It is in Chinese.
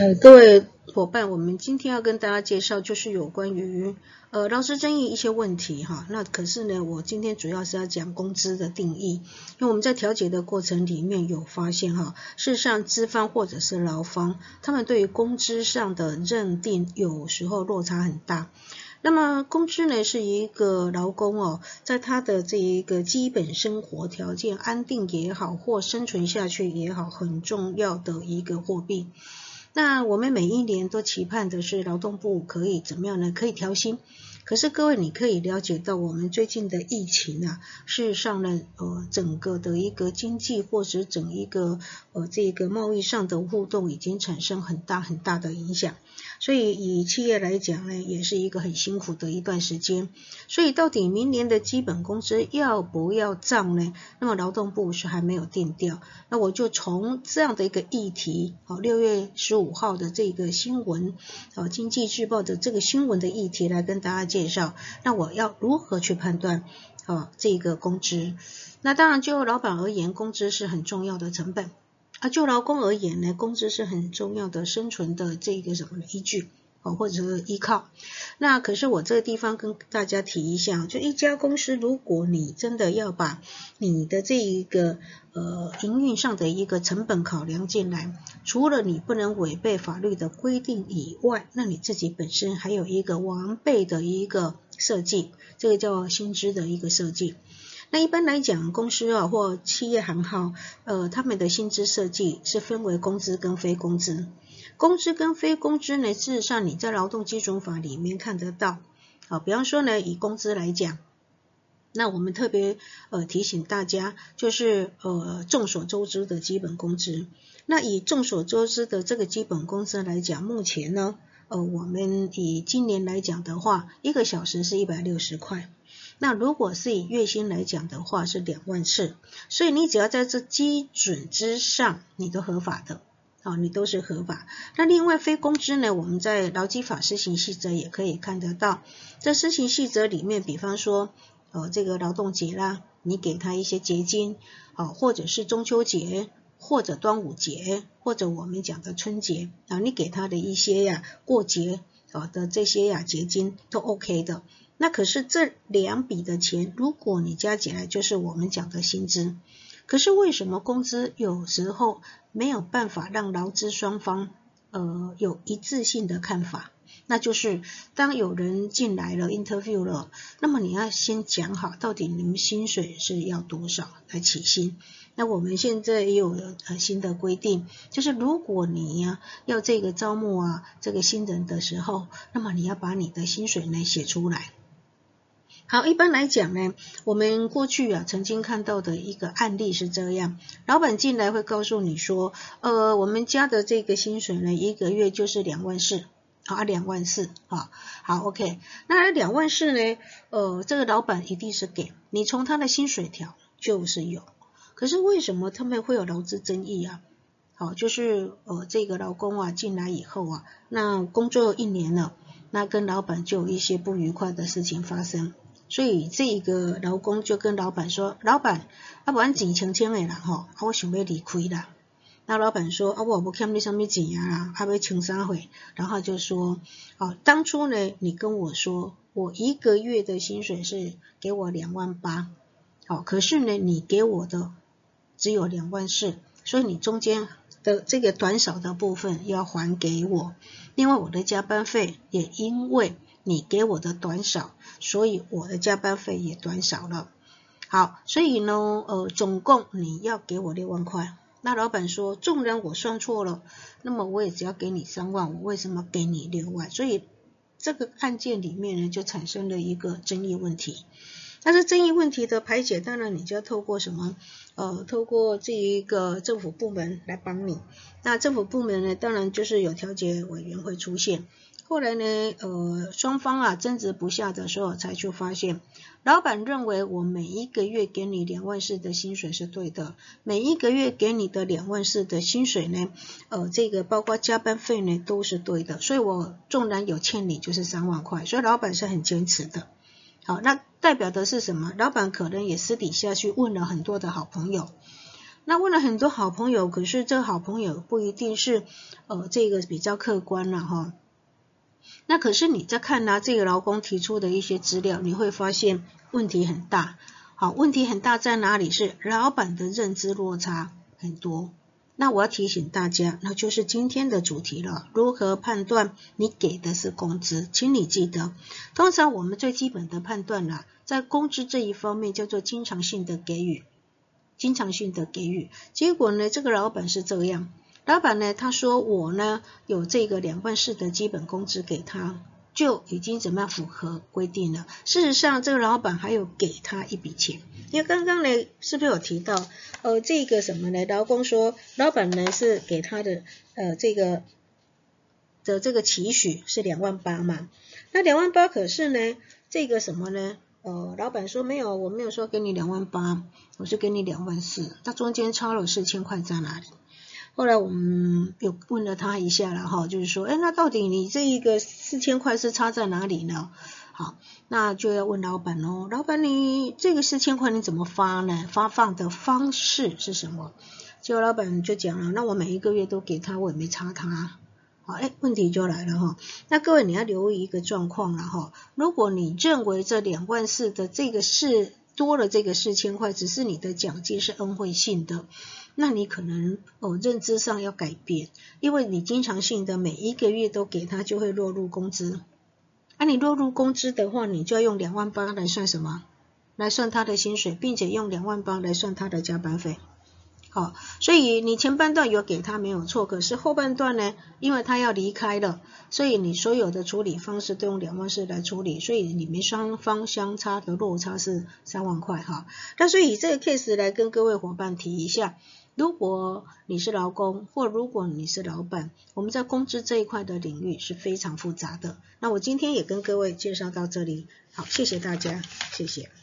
呃，各位伙伴，我们今天要跟大家介绍就是有关于呃劳资争议一些问题哈。那可是呢，我今天主要是要讲工资的定义，因为我们在调解的过程里面有发现哈，事实上资方或者是劳方，他们对于工资上的认定有时候落差很大。那么工资呢，是一个劳工哦，在他的这一个基本生活条件安定也好，或生存下去也好，很重要的一个货币。那我们每一年都期盼的是劳动部可以怎么样呢？可以调薪。可是各位，你可以了解到我们最近的疫情啊，事实上呢，呃，整个的一个经济或者整一个呃这个贸易上的互动已经产生很大很大的影响。所以以企业来讲呢，也是一个很辛苦的一段时间。所以到底明年的基本工资要不要涨呢？那么劳动部是还没有定调。那我就从这样的一个议题，好，六月十五号的这个新闻，哦，经济日报的这个新闻的议题来跟大家介介绍。那我要如何去判断啊这个工资？那当然就老板而言，工资是很重要的成本。啊，就劳工而言呢，工资是很重要的生存的这个什么依据哦，或者是依靠。那可是我这个地方跟大家提一下，就一家公司，如果你真的要把你的这一个呃营运上的一个成本考量进来，除了你不能违背法律的规定以外，那你自己本身还有一个完备的一个设计，这个叫薪资的一个设计。那一般来讲，公司啊或企业行号，呃，他们的薪资设计是分为工资跟非工资。工资跟非工资呢，事实上你在劳动基准法里面看得到。好，比方说呢，以工资来讲，那我们特别呃提醒大家，就是呃众所周知的基本工资。那以众所周知的这个基本工资来讲，目前呢，呃，我们以今年来讲的话，一个小时是一百六十块。那如果是以月薪来讲的话，是两万四，所以你只要在这基准之上，你都合法的，好，你都是合法。那另外非工资呢，我们在劳基法施行细则也可以看得到，在施行细则里面，比方说，呃，这个劳动节啦，你给他一些节金，啊，或者是中秋节，或者端午节，或者我们讲的春节，啊，你给他的一些呀过节啊的这些呀节金都 OK 的。那可是这两笔的钱，如果你加起来就是我们讲的薪资。可是为什么工资有时候没有办法让劳资双方呃有一致性的看法？那就是当有人进来了 interview 了，那么你要先讲好到底你们薪水是要多少来起薪。那我们现在也有呃新的规定，就是如果你呀要这个招募啊这个新人的时候，那么你要把你的薪水呢写出来。好，一般来讲呢，我们过去啊曾经看到的一个案例是这样，老板进来会告诉你说，呃，我们家的这个薪水呢，一个月就是两万四，啊，两万四，啊，好，OK，那两万四呢，呃，这个老板一定是给你从他的薪水条就是有，可是为什么他们会有劳资争议啊？好，就是呃这个劳工啊进来以后啊，那工作一年了，那跟老板就有一些不愉快的事情发生。所以这一个劳工就跟老板说：“老板，啊，不然钱清清的啦，吼，啊，我想要离开啦。”那老板说：“啊，我不欠你什么钱啊，啊，要清啥货？”然后就说：“哦，当初呢，你跟我说，我一个月的薪水是给我两万八，好，可是呢，你给我的只有两万四，所以你中间的这个短少的部分要还给我。另外，我的加班费也因为。”你给我的短少，所以我的加班费也短少了。好，所以呢，呃，总共你要给我六万块。那老板说，纵然我算错了，那么我也只要给你三万，我为什么给你六万？所以这个案件里面呢，就产生了一个争议问题。但是争议问题的排解，当然你就要透过什么？呃，透过这一个政府部门来帮你。那政府部门呢，当然就是有调解委员会出现。后来呢，呃，双方啊争执不下的时候，才去发现，老板认为我每一个月给你两万四的薪水是对的，每一个月给你的两万四的薪水呢，呃，这个包括加班费呢都是对的，所以我纵然有欠你就是三万块，所以老板是很坚持的。好，那代表的是什么？老板可能也私底下去问了很多的好朋友，那问了很多好朋友，可是这好朋友不一定是呃这个比较客观了哈。那可是你在看他这个劳工提出的一些资料，你会发现问题很大。好，问题很大在哪里？是老板的认知落差很多。那我要提醒大家，那就是今天的主题了。如何判断你给的是工资？请你记得，通常我们最基本的判断啦，在工资这一方面叫做经常性的给予，经常性的给予。结果呢，这个老板是这样。老板呢？他说我呢有这个两万四的基本工资给他，就已经怎么样符合规定了。事实上，这个老板还有给他一笔钱，因为刚刚呢是不是有提到？呃，这个什么呢？劳工说，老板呢是给他的呃这个的这个期许是两万八嘛？那两万八可是呢这个什么呢？呃，老板说没有，我没有说给你两万八，我是给你两万四，那中间差了四千块在哪里？后来我们有问了他一下了哈，就是说，哎，那到底你这一个四千块是差在哪里呢？好，那就要问老板喽。老板，你这个四千块你怎么发呢？发放的方式是什么？结果老板就讲了，那我每一个月都给他，我也没差他。好，哎，问题就来了哈。那各位你要留意一个状况了哈。如果你认为这两万四的这个是多了这个四千块，只是你的奖金是恩惠性的。那你可能哦认知上要改变，因为你经常性的每一个月都给他，就会落入工资。啊，你落入工资的话，你就要用两万八来算什么？来算他的薪水，并且用两万八来算他的加班费。好，所以你前半段有给他没有错，可是后半段呢，因为他要离开了，所以你所有的处理方式都用两万四来处理，所以你们双方相差的落差是三万块哈。那所以这个 case 来跟各位伙伴提一下。如果你是劳工，或如果你是老板，我们在工资这一块的领域是非常复杂的。那我今天也跟各位介绍到这里，好，谢谢大家，谢谢。